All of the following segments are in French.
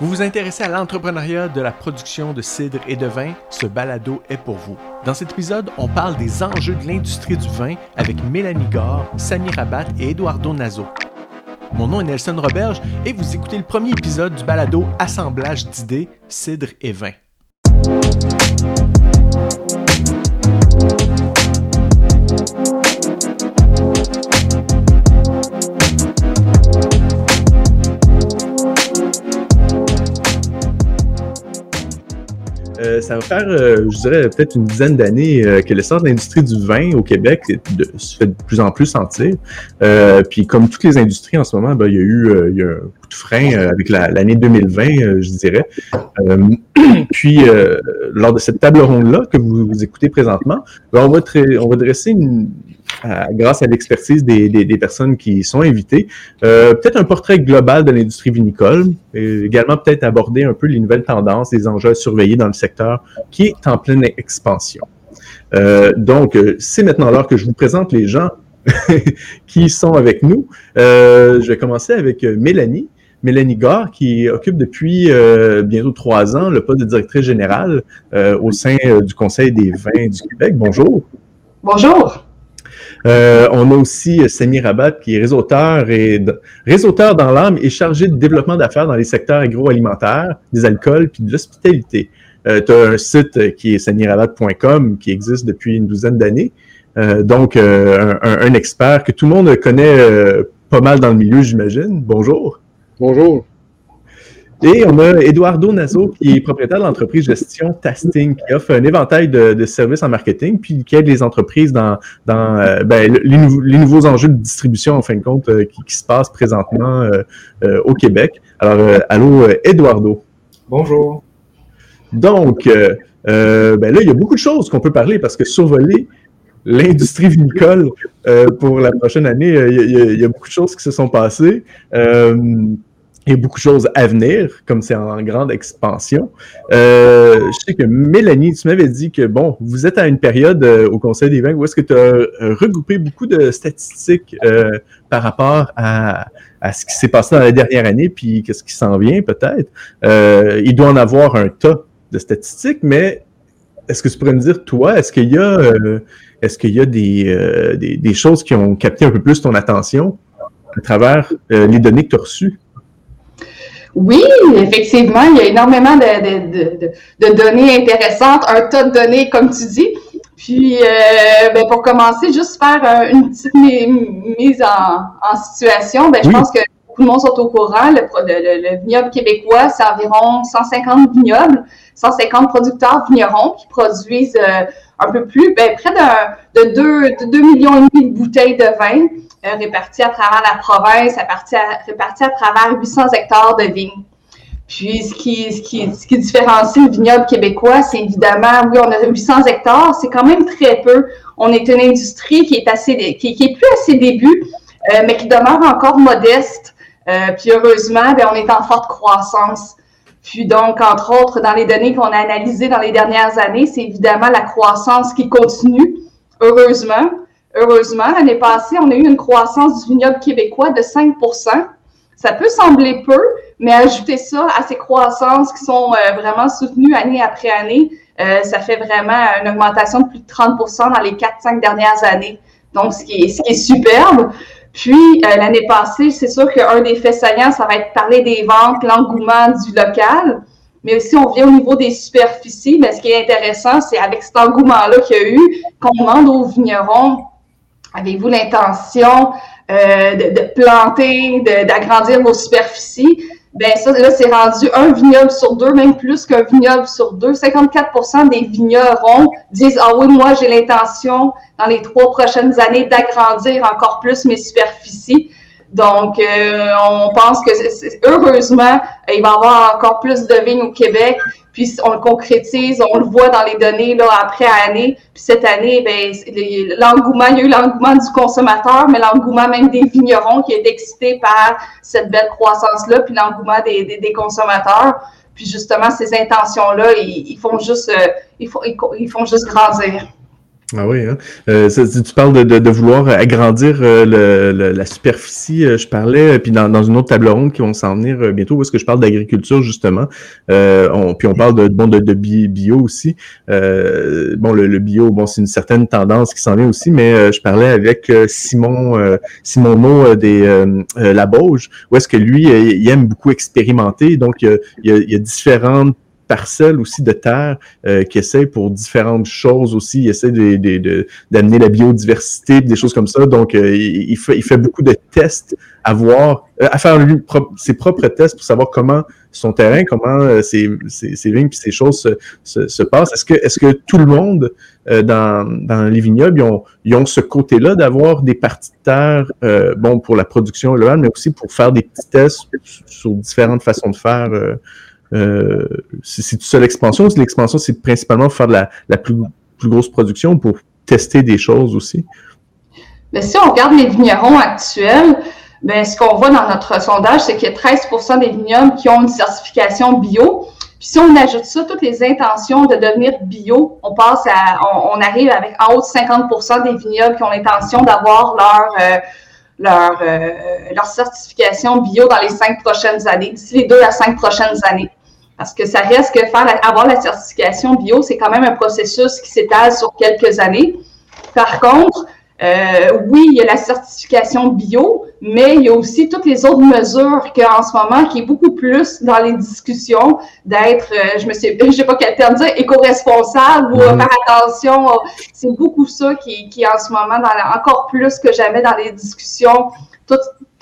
Vous vous intéressez à l'entrepreneuriat de la production de cidre et de vin, ce balado est pour vous. Dans cet épisode, on parle des enjeux de l'industrie du vin avec Mélanie Gore, Samy Rabat et Eduardo Nazo. Mon nom est Nelson Roberge et vous écoutez le premier épisode du balado Assemblage d'idées, cidre et vin. Ça va faire, euh, je dirais, peut-être une dizaine d'années euh, que l'essence de l'industrie du vin au Québec se fait de plus en plus sentir. puis comme toutes les industries en ce moment, ben, il y a eu il y a un coup de frein avec l'année 2020, je dirais. puis lors de cette table ronde-là que vous, écoutez présentement, ben, on, va dresser grâce à l'expertise des, personnes qui sont invitées. Euh, peut-être un portrait global de l'industrie vinicole, également peut-être aborder un peu les nouvelles tendances, les enjeux à surveiller dans le secteur qui est en pleine expansion. Euh, donc, euh, c'est maintenant l'heure que je vous présente les gens qui sont avec nous. je vais commencer avec Mélanie. Mélanie Gare, qui occupe depuis bientôt trois ans le poste de directrice générale au sein du Conseil des vins du Québec. Bonjour. Bonjour. Euh, on a aussi euh, Samy Rabat, qui est réseauteur, et réseauteur dans l'âme et chargé de développement d'affaires dans les secteurs agroalimentaires, des alcools puis de l'hospitalité. Euh, tu as un site qui est samirabat.com qui existe depuis une douzaine d'années. donc, un, expert que tout le monde connaît pas mal dans le milieu, j'imagine. Bonjour. Bonjour. Et on a Eduardo Nazo, qui est propriétaire de l'entreprise Gestion Tasting, qui offre un éventail de, services en marketing, puis qui aide les entreprises dans, dans euh, ben, les, nouveaux, enjeux de distribution, en fin de compte, euh, qui, se passent présentement euh, au Québec. Alors, allô, Eduardo. Bonjour. Donc, ben là, il y a beaucoup de choses qu'on peut parler parce que survoler l'industrie vinicole pour la prochaine année, il y, a, beaucoup de choses qui se sont passées il y a beaucoup de choses à venir, comme c'est en grande expansion. Euh, je sais que Mélanie, tu m'avais dit que, bon, vous êtes à une période euh, au Conseil des vins où est-ce que tu as euh, regroupé beaucoup de statistiques par rapport à, à ce qui s'est passé dans la dernière année, puis qu'est-ce qui s'en vient peut-être. il doit en avoir un tas de statistiques, mais est-ce que tu pourrais me dire, toi, est-ce qu'il y a, est-ce qu'il y a des, des, choses qui ont capté un peu plus ton attention à travers les données que tu as reçues? Oui, effectivement, il y a énormément de, données intéressantes, un tas de données, comme tu dis. Puis, euh, ben, pour commencer, juste faire euh, une petite mise en, situation, ben, je pense que monde sont au courant. Le, le, vignoble québécois, c'est environ 150 vignobles, 150 producteurs vignerons qui produisent euh, un peu plus, ben, près de, de 2, millions et demi de bouteilles de vin. Euh, répartis à travers la province, répartis à, travers 800 hectares de vignes. Puis, ce qui, ce qui, ce qui différencie le vignoble québécois, c'est évidemment, oui, on a 800 hectares, c'est quand même très peu. On est une industrie qui est assez, qui, qui est plus à ses débuts, euh, mais qui demeure encore modeste. Euh, puis heureusement, ben, on est en forte croissance. Puis donc, entre autres, dans les données qu'on a analysées dans les dernières années, c'est évidemment la croissance qui continue, heureusement. Heureusement, l'année passée, on a eu une croissance du vignoble québécois de 5% Ça peut sembler peu, mais ajouter ça à ces croissances qui sont euh, vraiment soutenues année après année, euh, ça fait vraiment une augmentation de plus de 30% dans les 4-5 dernières années. Donc, ce qui est, ce qui est superbe. Puis, euh, l'année passée, c'est sûr qu'un des faits saillants, ça va être parler des ventes, l'engouement du local. Mais si on vient au niveau des superficies, mais ce qui est intéressant, c'est avec cet engouement-là qu'il y a eu, qu'on demande aux vignerons Avez-vous l'intention euh, de, planter, d'agrandir vos superficies? Ben ça, là, c'est rendu un vignoble sur deux, même plus qu'un vignoble sur deux. 54% des vignerons disent Ah oui, moi, j'ai l'intention dans les trois prochaines années d'agrandir encore plus mes superficies. Donc, euh, on pense que heureusement, il va y avoir encore plus de vignes au Québec. Puis on le concrétise, on le voit dans les données là, après année. Puis cette année, ben, l'engouement, il y a eu l'engouement du consommateur, mais l'engouement même des vignerons qui est excité par cette belle croissance-là, puis l'engouement des, des, consommateurs. Puis justement, ces intentions-là, ils, font juste, euh, ils, font, ils, font juste grandir. Ah oui, hein? Euh, tu parles de, vouloir agrandir euh, la superficie. Euh, je parlais, puis dans, une autre table ronde qui vont s'en venir bientôt, parce que je parle d'agriculture justement. On, puis on parle de bon de, de bio aussi. bon, le, bio, bon, c'est une certaine tendance qui s'en vient aussi, mais je parlais avec Simon Simon Mo des La Bauge, où est-ce que lui, il aime beaucoup expérimenter. Donc, il y a, il y a différentes parcelles aussi de terre euh, qui essaie pour différentes choses aussi. Il essaie d'amener la biodiversité, des choses comme ça. Donc, euh, il, fait, beaucoup de tests à voir, euh, à faire ses propres tests pour savoir comment son terrain, comment ses, ses, vignes puis ces choses se, se, passent. Est-ce que, est-ce que tout le monde dans, dans les vignobles, ils ont, ils ont ce côté-là d'avoir des parties de terre, bon, pour la production locale, mais aussi pour faire des petits tests sur différentes façons de faire euh, c'est tout ça l'expansion? Ou l'expansion, c'est principalement faire de la, plus, grosse production pour tester des choses aussi? Mais si on regarde les vignerons actuels, ben, ce qu'on voit dans notre sondage, c'est qu'il y a 13 des vignobles qui ont une certification bio. Puis si on ajoute ça, toutes les intentions de devenir bio, on passe à, on, arrive avec en haut de 50 des vignobles qui ont l'intention d'avoir leur, euh, leur, euh, leur certification bio dans les cinq prochaines années, d'ici les deux à cinq prochaines années. Parce que ça reste que faire avoir la certification bio, c'est quand même un processus qui s'étale sur quelques années. Par contre, euh, oui, il y a la certification bio, mais il y a aussi toutes les autres mesures qu'en ce moment, qui est beaucoup plus dans les discussions d'être, euh, je me sais, je sais pas quel terme dire, éco-responsable ou faire attention. C'est beaucoup ça qui, qui en ce moment, dans encore plus que jamais dans les discussions,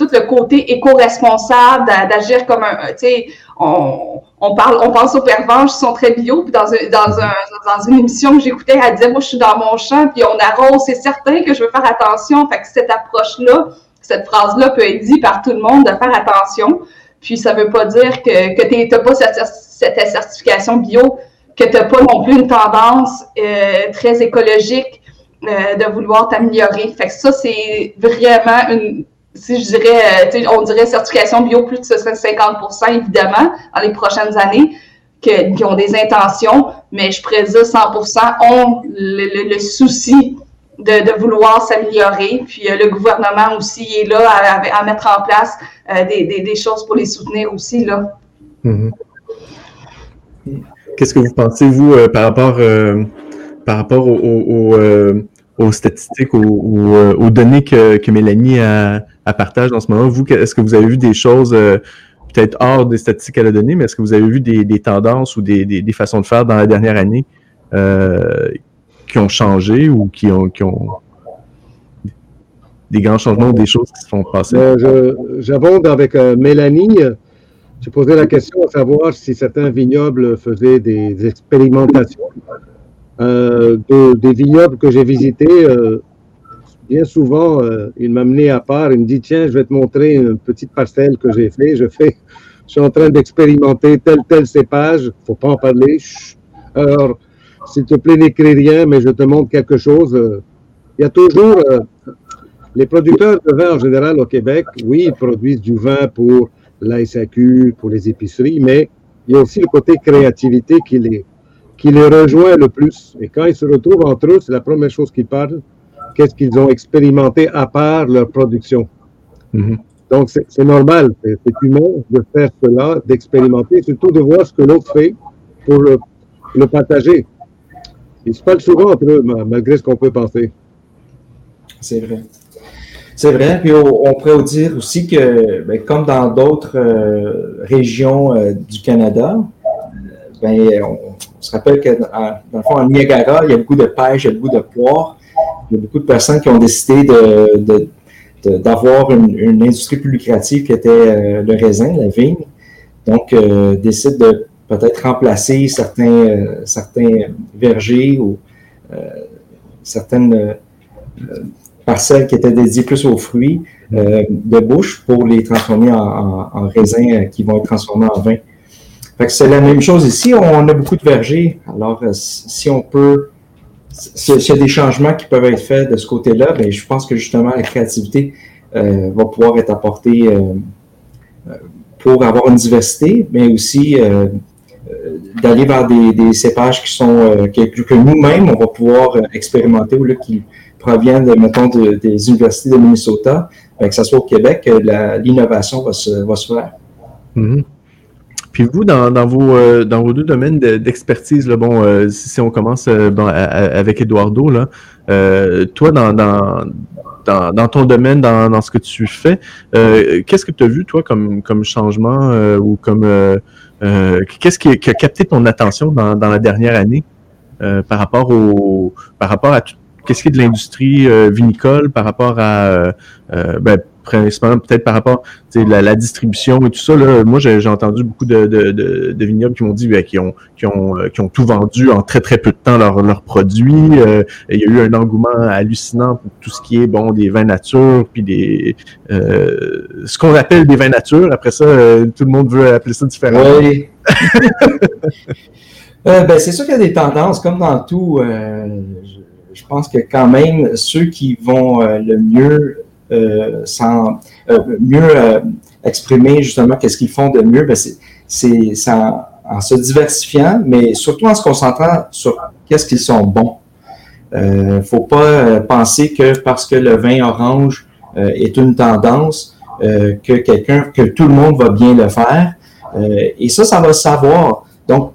tout le côté éco-responsable, d'agir comme un, tu sais, on, on, parle, on pense aux pervenches qui sont très bio. Puis dans, dans une émission que j'écoutais, elle disait, moi, je suis dans mon champ, puis on arrose. C'est certain que je veux faire attention. Fait que cette approche-là, cette phrase-là peut être dite par tout le monde de faire attention. Puis ça veut pas dire que, que tu n'as pas cette, cette, certification bio, que tu n'as pas non plus une tendance euh, très écologique euh, de vouloir t'améliorer. Fait que ça, c'est vraiment une, si je dirais, euh, on dirait certification bio, plus de 50% évidemment, dans les prochaines années, qui ont des intentions, mais je pourrais 100% ont le, souci de, vouloir s'améliorer. Puis euh, le gouvernement aussi est là à, mettre en place euh, des, choses pour les soutenir aussi. là. Mm-hmm. Qu'est-ce que vous pensez, vous, par rapport, par rapport au, aux statistiques, aux, aux, données que, Mélanie a, à partage en ce moment. Vous, est-ce que vous avez vu des choses euh, peut-être hors des statistiques qu'elle a données, mais est-ce que vous avez vu des, tendances ou des, façons de faire dans la dernière année euh, qui ont changé ou qui ont, des grands changements ou des choses qui se font passer? Euh, j'abonde avec Mélanie. J'ai posé la question à savoir si certains vignobles faisaient des expérimentations. Des vignobles que j'ai visités, bien souvent, euh, il m'a mené à part, il me dit, tiens, je vais te montrer une petite parcelle que j'ai fait. Je fais, je suis en train d'expérimenter tel, tel cépage, faut pas en parler. Alors, s'il te plaît, n'écris rien, mais je te montre quelque chose. Il y a toujours, euh, les producteurs de vin en général au Québec, oui, ils produisent du vin pour la SAQ, pour les épiceries, mais il y a aussi le côté créativité qui les, qui les rejoint le plus. Et quand ils se retrouvent entre eux, c'est la première chose qu'ils parlent qu'est-ce qu'ils ont expérimenté à part leur production? Mhm. Donc, c'est normal, c'est humain de faire cela, d'expérimenter, surtout de voir ce que l'autre fait pour le, partager. Ils se parlent souvent entre eux, malgré ce qu'on peut penser. C'est vrai. C'est vrai. Puis on, pourrait dire aussi que, ben, comme dans d'autres euh, régions euh, du Canada, ben, on, se rappelle que dans, le fond, en Niagara, il y a beaucoup de pêche, il y a beaucoup de poires il y a beaucoup de personnes qui ont décidé d'avoir une, industrie plus lucrative qui était euh, le raisin, la vigne. Donc, euh, décident de peut-être remplacer certains, euh, vergers ou certaines parcelles qui étaient dédiées plus aux fruits de bouche pour les transformer en, en, raisins qui vont être transformés en vin. C'est la même chose ici. On a beaucoup de vergers. Alors, si on peut s'il y a des changements qui peuvent être faits de ce côté-là, ben, je pense que justement la créativité euh, va pouvoir être apportée euh, euh, pour avoir une diversité, mais aussi d'aller vers des, cépages qui sont que, nous-mêmes on va pouvoir expérimenter ou là qui proviennent de, mettons des universités de Minnesota, que ce soit au Québec, l'innovation va se, va se faire. Mm-hmm. Puis vous, dans, vos, euh, dans vos deux domaines d'expertise, bon, euh, si, on commence euh, avec Eduardo, là, toi, dans, dans, ton domaine, dans, ce que tu fais, qu'est-ce que tu as vu, toi, comme, comme changement ou comme qu'est-ce qui, qui, a capté ton attention dans, la dernière année par rapport au par rapport à qu'est-ce qui est de l'industrie vinicole, par rapport à ben, principalement peut-être par rapport à la, la, distribution et tout ça. Là, moi, j'ai entendu beaucoup de, de, de, vignobles qui m'ont dit ben, qu'ils ont, qui ont, euh, qui ont tout vendu en très très peu de temps leurs produits. Euh, il y a eu un engouement hallucinant pour tout ce qui est bon des vins nature, puis des euh, ce qu'on appelle des vins nature. Après ça, tout le monde veut appeler ça différemment. Oui. ben, c'est sûr qu'il y a des tendances, comme dans tout. je pense que quand même, ceux qui vont le mieux sans euh, mieux euh, exprimer justement qu'est-ce qu'ils font de mieux, ben c'est en, se diversifiant, mais surtout en se concentrant sur qu'est-ce qu'ils sont bons. Il ne faut pas penser que parce que le vin orange est une tendance, que quelqu'un, que tout le monde va bien le faire. et ça, ça va savoir. Donc,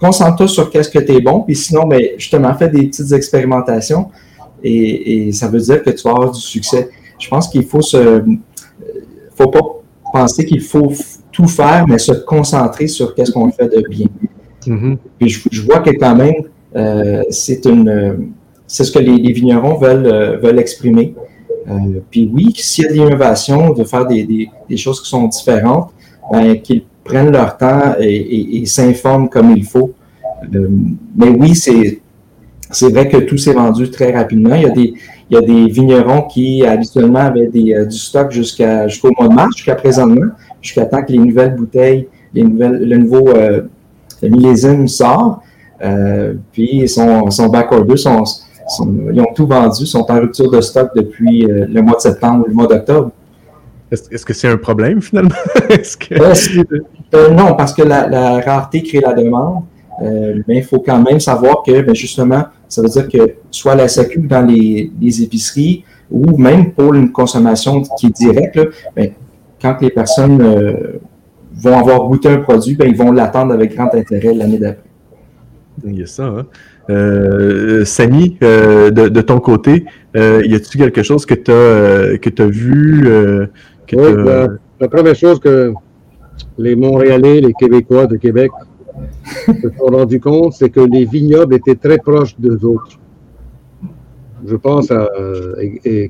concentre-toi sur qu'est-ce que tu es bon, puis sinon, ben, justement, fais des petites expérimentations et, ça veut dire que tu vas avoir du succès. Je pense qu'il faut se, faut pas penser qu'il faut tout faire, mais se concentrer sur qu'est-ce qu'on fait de bien. Mm-hmm. Puis je, vois que quand même, euh, c'est une, c'est ce que les, vignerons veulent, euh, veulent exprimer. Euh, puis oui, s'il y a de l'innovation, de faire des, des, des, choses qui sont différentes, ben, qu'ils prennent leur temps et, et, et s'informent comme il faut. mais oui, c'est c'est vrai que tout s'est vendu très rapidement. Il y a des, il y a des vignerons qui habituellement avaient des, euh, du stock jusqu'à jusqu'au mois de mars, jusqu'à présentement, jusqu'à temps que les nouvelles bouteilles, les nouvelles, le nouveau euh, millésime sort. Euh, puis son, son backorder, son, ils ont tout vendu, sont en rupture de stock depuis le mois de septembre ou le mois d'octobre. Est-ce que c'est un problème finalement? que... non, parce que la, la, rareté crée la demande. mais il faut quand même savoir que ben, justement, ça veut dire que soit la SAQ dans les, épiceries ou même pour une consommation qui est directe, ben, quand les personnes euh, vont avoir goûté un produit, ben, ils vont l'attendre avec grand intérêt l'année d'après. Il y a ça. Hein? Euh, Samy, euh, de, ton côté, y a-t-il quelque chose que tu as, que as vu? oui, la, première chose que les Montréalais, les Québécois de Québec se sont rendus compte, c'est que les vignobles étaient très proches d'eux autres. Je pense à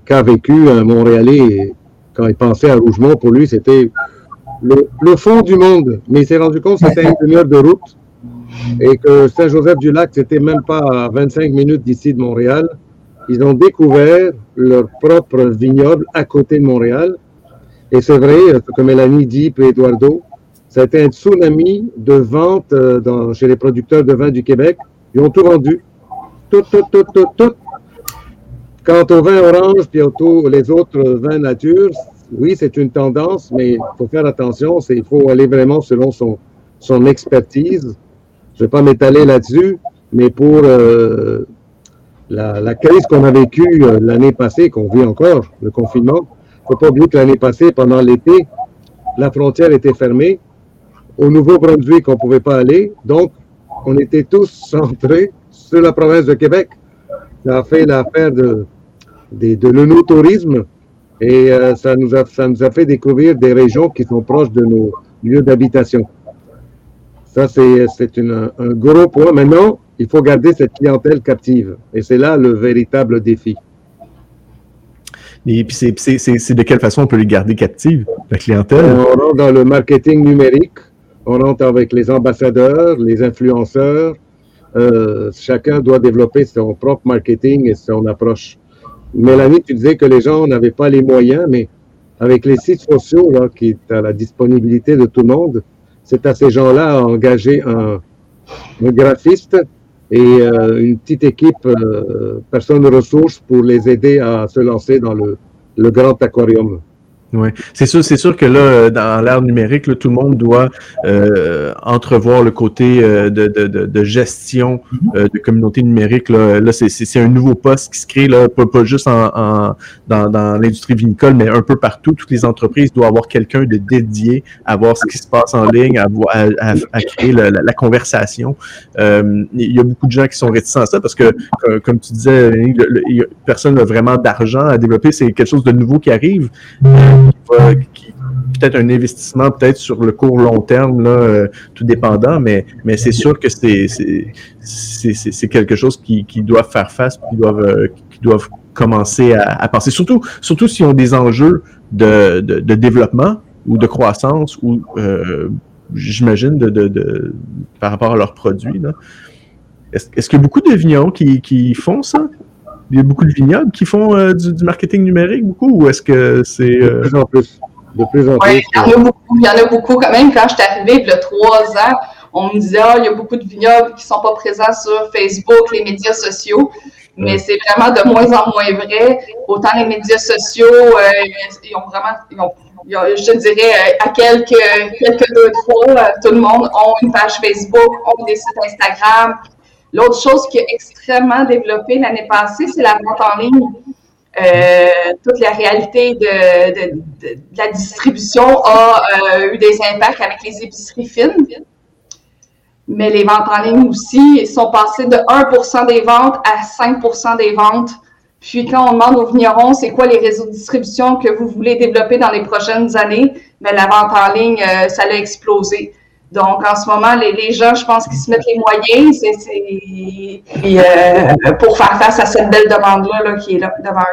qu'a vécu un Montréalais quand il pensait à Rougemont, pour lui, c'était le, fond du monde. Mais il s'est rendu compte que c'était une demi-heure de route et que Saint-Joseph-du-Lac, c'était même pas à 25 minutes d'ici de Montréal. Ils ont découvert leur propre vignoble à côté de Montréal. Et c'est vrai, ce que Mélanie dit, puis Eduardo, ça a été un tsunami de vente euh, chez les producteurs de vin du Québec. Ils ont tout vendu. Tout, tout, tout, tout, tout. Quant au vin orange puis aux, les autres vins nature, oui, c'est une tendance, mais il faut faire attention. Il faut aller vraiment selon son, son expertise. Je ne vais pas m'étaler là-dessus, mais pour euh, la, la, crise qu'on a vécue euh, l'année passée, qu'on vit encore, le confinement, il ne faut pas oublier que l'année passée, pendant l'été, la frontière était fermée au Nouveau-Brunswick, on ne pouvait pas aller. Donc, on était tous centrés sur la province de Québec. Ça a fait l'affaire de, de, de l'onotourisme et euh, ça, nous a, ça nous a fait découvrir des régions qui sont proches de nos lieux d'habitation. Ça, c'est un gros point. Maintenant, il faut garder cette clientèle captive. Et c'est là le véritable défi. Et puis, c'est de quelle façon on peut les garder captives, la clientèle? On rentre dans le marketing numérique on rentre avec les ambassadeurs, les influenceurs. Euh, chacun doit développer son propre marketing et son approche. Mélanie, tu disais que les gens n'avaient pas les moyens, mais avec les sites sociaux là, qui est à la disponibilité de tout le monde, c'est à ces gens-là à engager un, graphiste et euh, une petite équipe, euh, personnes ressources pour les aider à se lancer dans le, le grand aquarium. Oui, c'est sûr, c'est sûr que là, dans l'ère numérique, là, tout le monde doit euh, entrevoir le côté euh, de, de, de, gestion mm-hmm. euh, de communauté numérique. Là, là c'est un nouveau poste qui se crée, là, pas, pas juste en, en dans, dans l'industrie vinicole, mais un peu partout. Toutes les entreprises doivent avoir quelqu'un de dédié à voir ce qui se passe en ligne, à, à, à, créer la, la, conversation. Euh, il y a beaucoup de gens qui sont réticents à ça parce que, comme tu disais, personne n'a vraiment d'argent à développer. C'est quelque chose de nouveau qui arrive peut-être un investissement peut-être sur le court long terme, là, euh, tout dépendant, mais, mais c'est sûr que c'est, quelque chose qui, qui doivent faire face, qui doivent, euh, qui doivent commencer à, penser. Surtout, surtout s'ils ont des enjeux de, de, développement ou de croissance ou euh, j'imagine de, de, par rapport à leurs produits. Est-ce, est-ce qu'il y a beaucoup de vignerons qui, qui font ça? Il y a beaucoup de vignobles qui font euh, du, marketing numérique, beaucoup, ou est-ce que c'est... De euh, plus en plus. De plus en plus. Oui, il y, en a beaucoup, il y en a beaucoup quand même. Quand je suis arrivée, il y a trois ans, on me disait, ah, il y a beaucoup de vignobles qui ne sont pas présents sur Facebook, les médias sociaux. Mais c'est vraiment de moins en moins vrai. Autant les médias sociaux, euh, ils ont vraiment, ils ont, je dirais, à quelques, quelques deux, trois, tout le monde ont une page Facebook, ont des sites Instagram, L'autre chose qui est extrêmement développée l'année passée, c'est la vente en ligne. Euh, toute la réalité de, la distribution a euh, eu des impacts avec les épiceries fines. Mais les ventes en ligne aussi sont passées de 1% des ventes à 5% des ventes. Puis quand on demande aux vignerons c'est quoi les réseaux de distribution que vous voulez développer dans les prochaines années, mais la vente en ligne, euh, ça a explosé. Donc, en ce moment, les, gens, je pense qu'ils se mettent les moyens euh, pour faire face à cette belle demande-là qui est là devant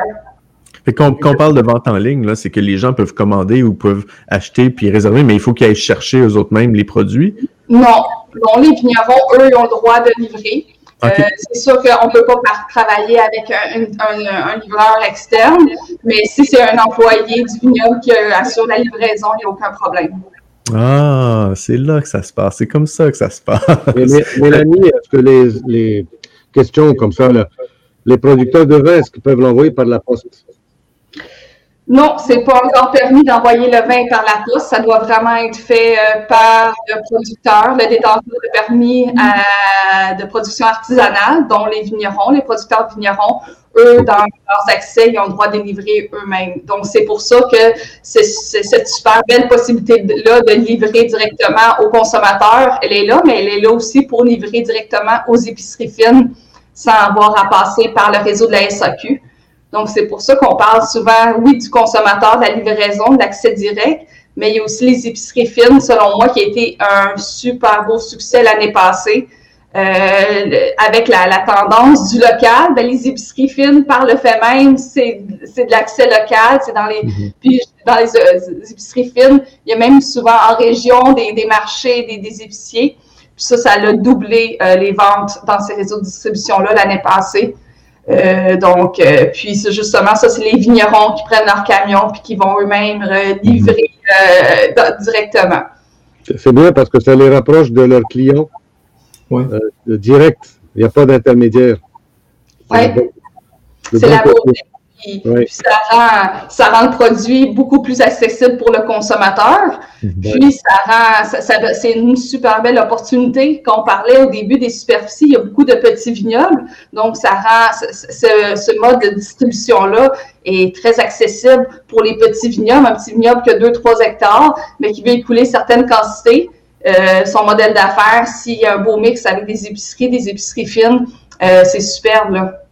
eux. quand, on parle de vente en ligne, c'est que les gens peuvent commander ou peuvent acheter puis réserver, mais il faut qu'ils aillent chercher eux autres mêmes les produits? Non, non les vignerons, eux, ils ont le droit de livrer. Euh, c'est sûr qu'on ne peut pas travailler avec un, livreur externe, mais si c'est un employé du vignoble qui assure la livraison, il n'y a aucun problème. Ah, c'est là que ça se passe. C'est comme ça que ça se passe. Mélanie, est-ce que les, les, questions comme ça, les producteurs de vin, peuvent l'envoyer par la poste? Non, c'est pas encore permis d'envoyer le vin par la poste. Ça doit vraiment être fait euh, par le producteur, le détenteur de permis de production artisanale, dont les vignerons, les producteurs vignerons, eux, dans leurs accès, ils ont le droit de livrer eux-mêmes. Donc, c'est pour ça que c'est cette super belle possibilité-là de livrer directement aux consommateurs, elle est là, mais elle est là aussi pour livrer directement aux épiceries fines sans avoir à passer par le réseau de la SAQ. Donc, c'est pour ça qu'on parle souvent, oui, du consommateur, de la livraison, de l'accès direct, mais il y a aussi les épiceries fines, selon moi, qui a été un super beau succès l'année passée. Euh, avec la, tendance du local, ben, les épiceries fines, par le fait même, c'est de l'accès local. C'est dans les, mm-hmm. puis dans euh, les, épiceries fines, il y a même souvent en région des, des marchés, des, des, épiciers. Puis ça, ça a doublé euh, les ventes dans ces réseaux de distribution-là l'année passée. Euh, donc, euh, puis justement, ça, c'est les vignerons qui prennent leur camion puis qui vont eux-mêmes livrer euh, directement. C'est bien parce que ça les rapproche de leurs clients ouais. direct. Il n'y a pas d'intermédiaire. Oui. C'est la beauté. Puis, ça, rend, ça rend le produit beaucoup plus accessible pour le consommateur. Puis ça rend, ça, c'est une super belle opportunité. Quand on parlait au début des superficies, il y a beaucoup de petits vignobles. Donc, ça rend ce, ce mode de distribution-là est très accessible pour les petits vignobles. Un petit vignoble qui a 2-3 hectares, mais qui veut écouler certaines quantités. Euh, son modèle d'affaires, s'il y a un beau mix avec des épiceries, des épiceries fines, euh, c'est superbe. Là.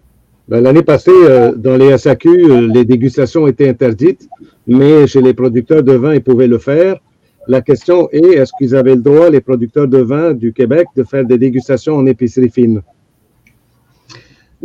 Ben, l'année passée, euh, dans les SAQ, euh, les dégustations étaient interdites, mais chez les producteurs de vin, ils pouvaient le faire. La question est, est-ce qu'ils avaient le droit, les producteurs de vin du Québec, de faire des dégustations en épicerie fine?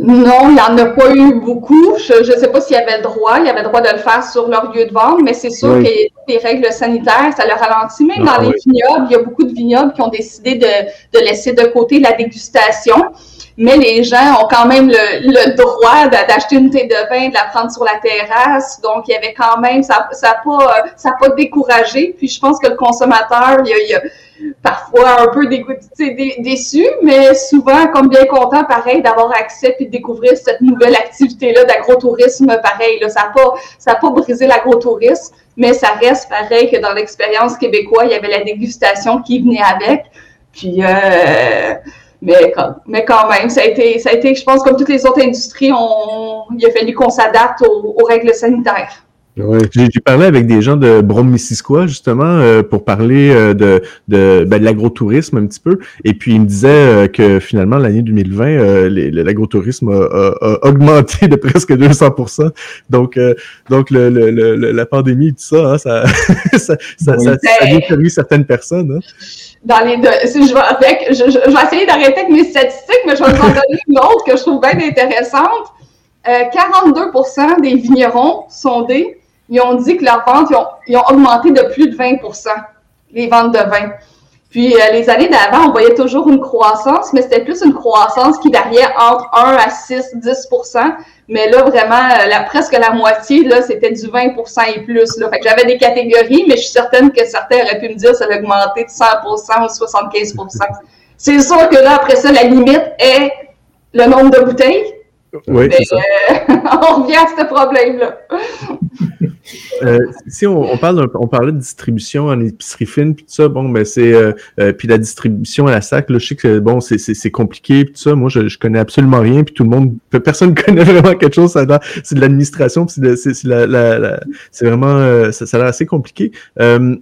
Non, il n'y en a pas eu beaucoup. Je ne sais pas s'ils avaient le droit. Ils avaient le droit de le faire sur leur lieu de vente, mais c'est sûr que les règles sanitaires, ça leur ralentit. Même ah dans les vignobles, il y a beaucoup de vignobles qui ont décidé de, de laisser de côté la dégustation mais les gens ont quand même le, droit d'acheter une thé de vin, de la prendre sur la terrasse. Donc, il y avait quand même, ça n'a ça pas, ça pas découragé. Puis, je pense que le consommateur, il y a, parfois un peu déçu, mais souvent comme bien content, pareil, d'avoir accès et de découvrir cette nouvelle activité-là d'agrotourisme, pareil. Là, ça n'a pas, pas brisé l'agrotourisme. mais ça reste pareil que dans l'expérience québécoise, il y avait la dégustation qui venait avec. Puis, euh, mais, quand, mais quand même, ça a, été, ça a été, je pense, comme toutes les autres industries, on, il a fallu qu'on s'adapte aux règles sanitaires. Ouais. J'ai parlé avec des gens de Brome-Missisquoi, justement, euh, pour parler euh, de, de, ben, de l'agrotourisme un petit peu. Et puis, ils me disaient euh, que finalement, l'année 2020, euh, l'agrotourisme a, a, a, augmenté de presque 200 Donc, donc le, le, le, la pandémie et tout ça, hein, ça, ça, ça, oui. ça, ça, a détruit certaines personnes. Hein. Dans les deux, si je, vais avec, je, je, je vais essayer d'arrêter avec mes statistiques, mais je vais vous en donner une autre que je trouve bien intéressante. 42% des vignerons sondés ils ont dit que leurs ventes, ils ont, ils ont, augmenté de plus de 20% les ventes de vin. Puis euh, les années d'avant, on voyait toujours une croissance, mais c'était plus une croissance qui variait entre 1 à 6, 10% Mais là, vraiment, euh, la, presque la moitié, là, c'était du 20% et plus. Là. Fait que j'avais des catégories, mais je suis certaine que certains auraient pu me dire que ça avait augmenté de 100% ou 75% C'est sûr que là, après ça, la limite est le nombre de bouteilles. Oui, c'est ça. Euh, on revient à ce problème-là. Euh, si on, on, parle on parlait de distribution en épicerie fine puis tout ça, bon ben c'est euh, euh, puis la distribution à la sac, là, je sais que bon c'est compliqué puis tout ça. Moi je, je connais absolument rien puis tout le monde, personne connaît vraiment quelque chose. C'est de l'administration puis c'est la, la, la c'est vraiment euh, ça, ça a l'air assez compliqué.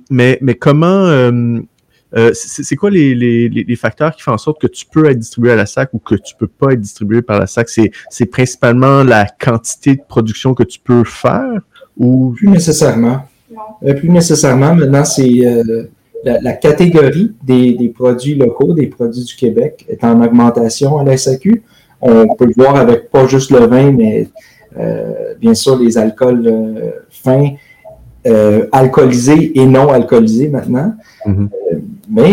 mais mais comment euh, c'est quoi les, les, les, facteurs qui font en sorte que tu peux être distribué à la SAC ou que tu peux pas être distribué par la SAC? C'est principalement la quantité de production que tu peux faire ou... Plus nécessairement. Euh, plus nécessairement. Maintenant, c'est euh, la, la, catégorie des, des, produits locaux, des produits du Québec est en augmentation à la SAQ. On peut le voir avec pas juste le vin, mais euh, bien sûr les alcools euh, fins, alcoolisés et non alcoolisés maintenant. Mm -hmm. Mais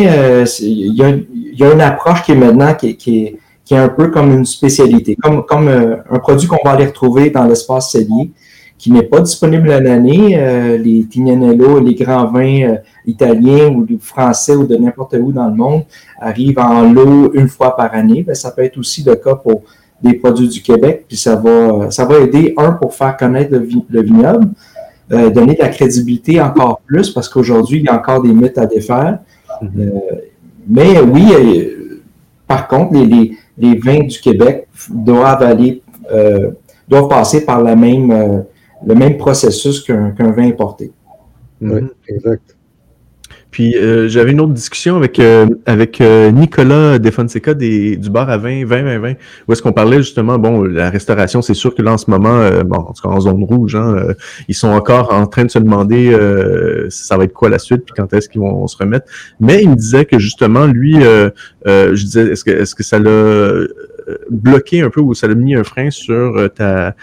il y, y, a une approche qui est maintenant qui, qui, est, qui est un peu comme une spécialité, comme, comme euh, un produit qu'on va aller retrouver dans l'espace cellier, qui n'est pas disponible à l'année. Euh, les Tignanello, les grands vins euh, italiens ou français ou de n'importe où dans le monde arrivent en lot une fois par année. Ben, ça peut être aussi le cas pour des produits du Québec, puis ça va, ça va aider, un, pour faire connaître le, le vignoble, euh, donner de la crédibilité encore plus, parce qu'aujourd'hui, il y a encore des mythes à défaire. Mm -hmm. euh, mais oui, euh, par contre, les, les, les, vins du Québec doivent aller, euh, doivent passer par la même, euh, le même processus qu'un qu vin importé. Mm -hmm. Oui, exact. Puis euh, j'avais une autre discussion avec euh, avec euh, Nicolas Defonseca des, du bar à vin 20 20 20 où est-ce qu'on parlait justement bon la restauration c'est sûr que là en ce moment euh, bon en tout cas en zone rouge hein, euh, ils sont encore en train de se demander ça va être quoi la suite puis quand est-ce qu'ils vont se remettre mais il me disait que justement lui je disais est-ce que est-ce que ça l'a bloqué un peu ou ça l'a mis un frein sur ta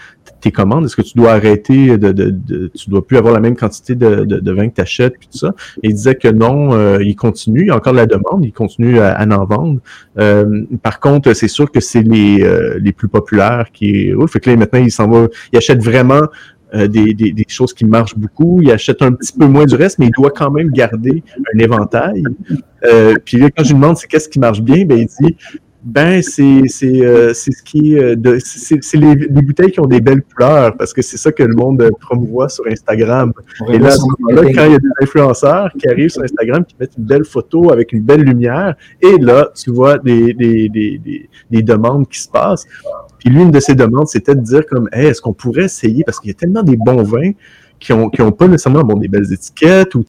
tes commandes? Est-ce que tu dois arrêter de, de, de, tu dois plus avoir la même quantité de, de, vin que tu achètes tout ça? Il disait que non, euh, il continue, il y a encore de la demande, il continue à, à en vendre. Euh, par contre, c'est sûr que c'est les, euh, les plus populaires qui roulent. Fait que là, maintenant, il s'en va, il achète vraiment euh, des, des, des, choses qui marchent beaucoup. Il achète un petit peu moins du reste, mais il doit quand même garder un éventail. Euh, puis là, quand je lui demande c'est qu'est-ce qui marche bien, ben il dit ben, c'est c'est euh, ce qui euh, c'est les, les, bouteilles qui ont des belles couleurs parce que c'est ça que le monde euh, promouvoit sur Instagram. Et là, à ce moment-là, quand il y a des influenceurs qui arrivent sur Instagram qui mettent une belle photo avec une belle lumière, et là, tu vois des des, des, des, des demandes qui se passent. Puis l'une de ces demandes, c'était de dire comme, hey, est-ce qu'on pourrait essayer parce qu'il y a tellement des bons vins qui ont, qui ont pas nécessairement bon, des belles étiquettes ou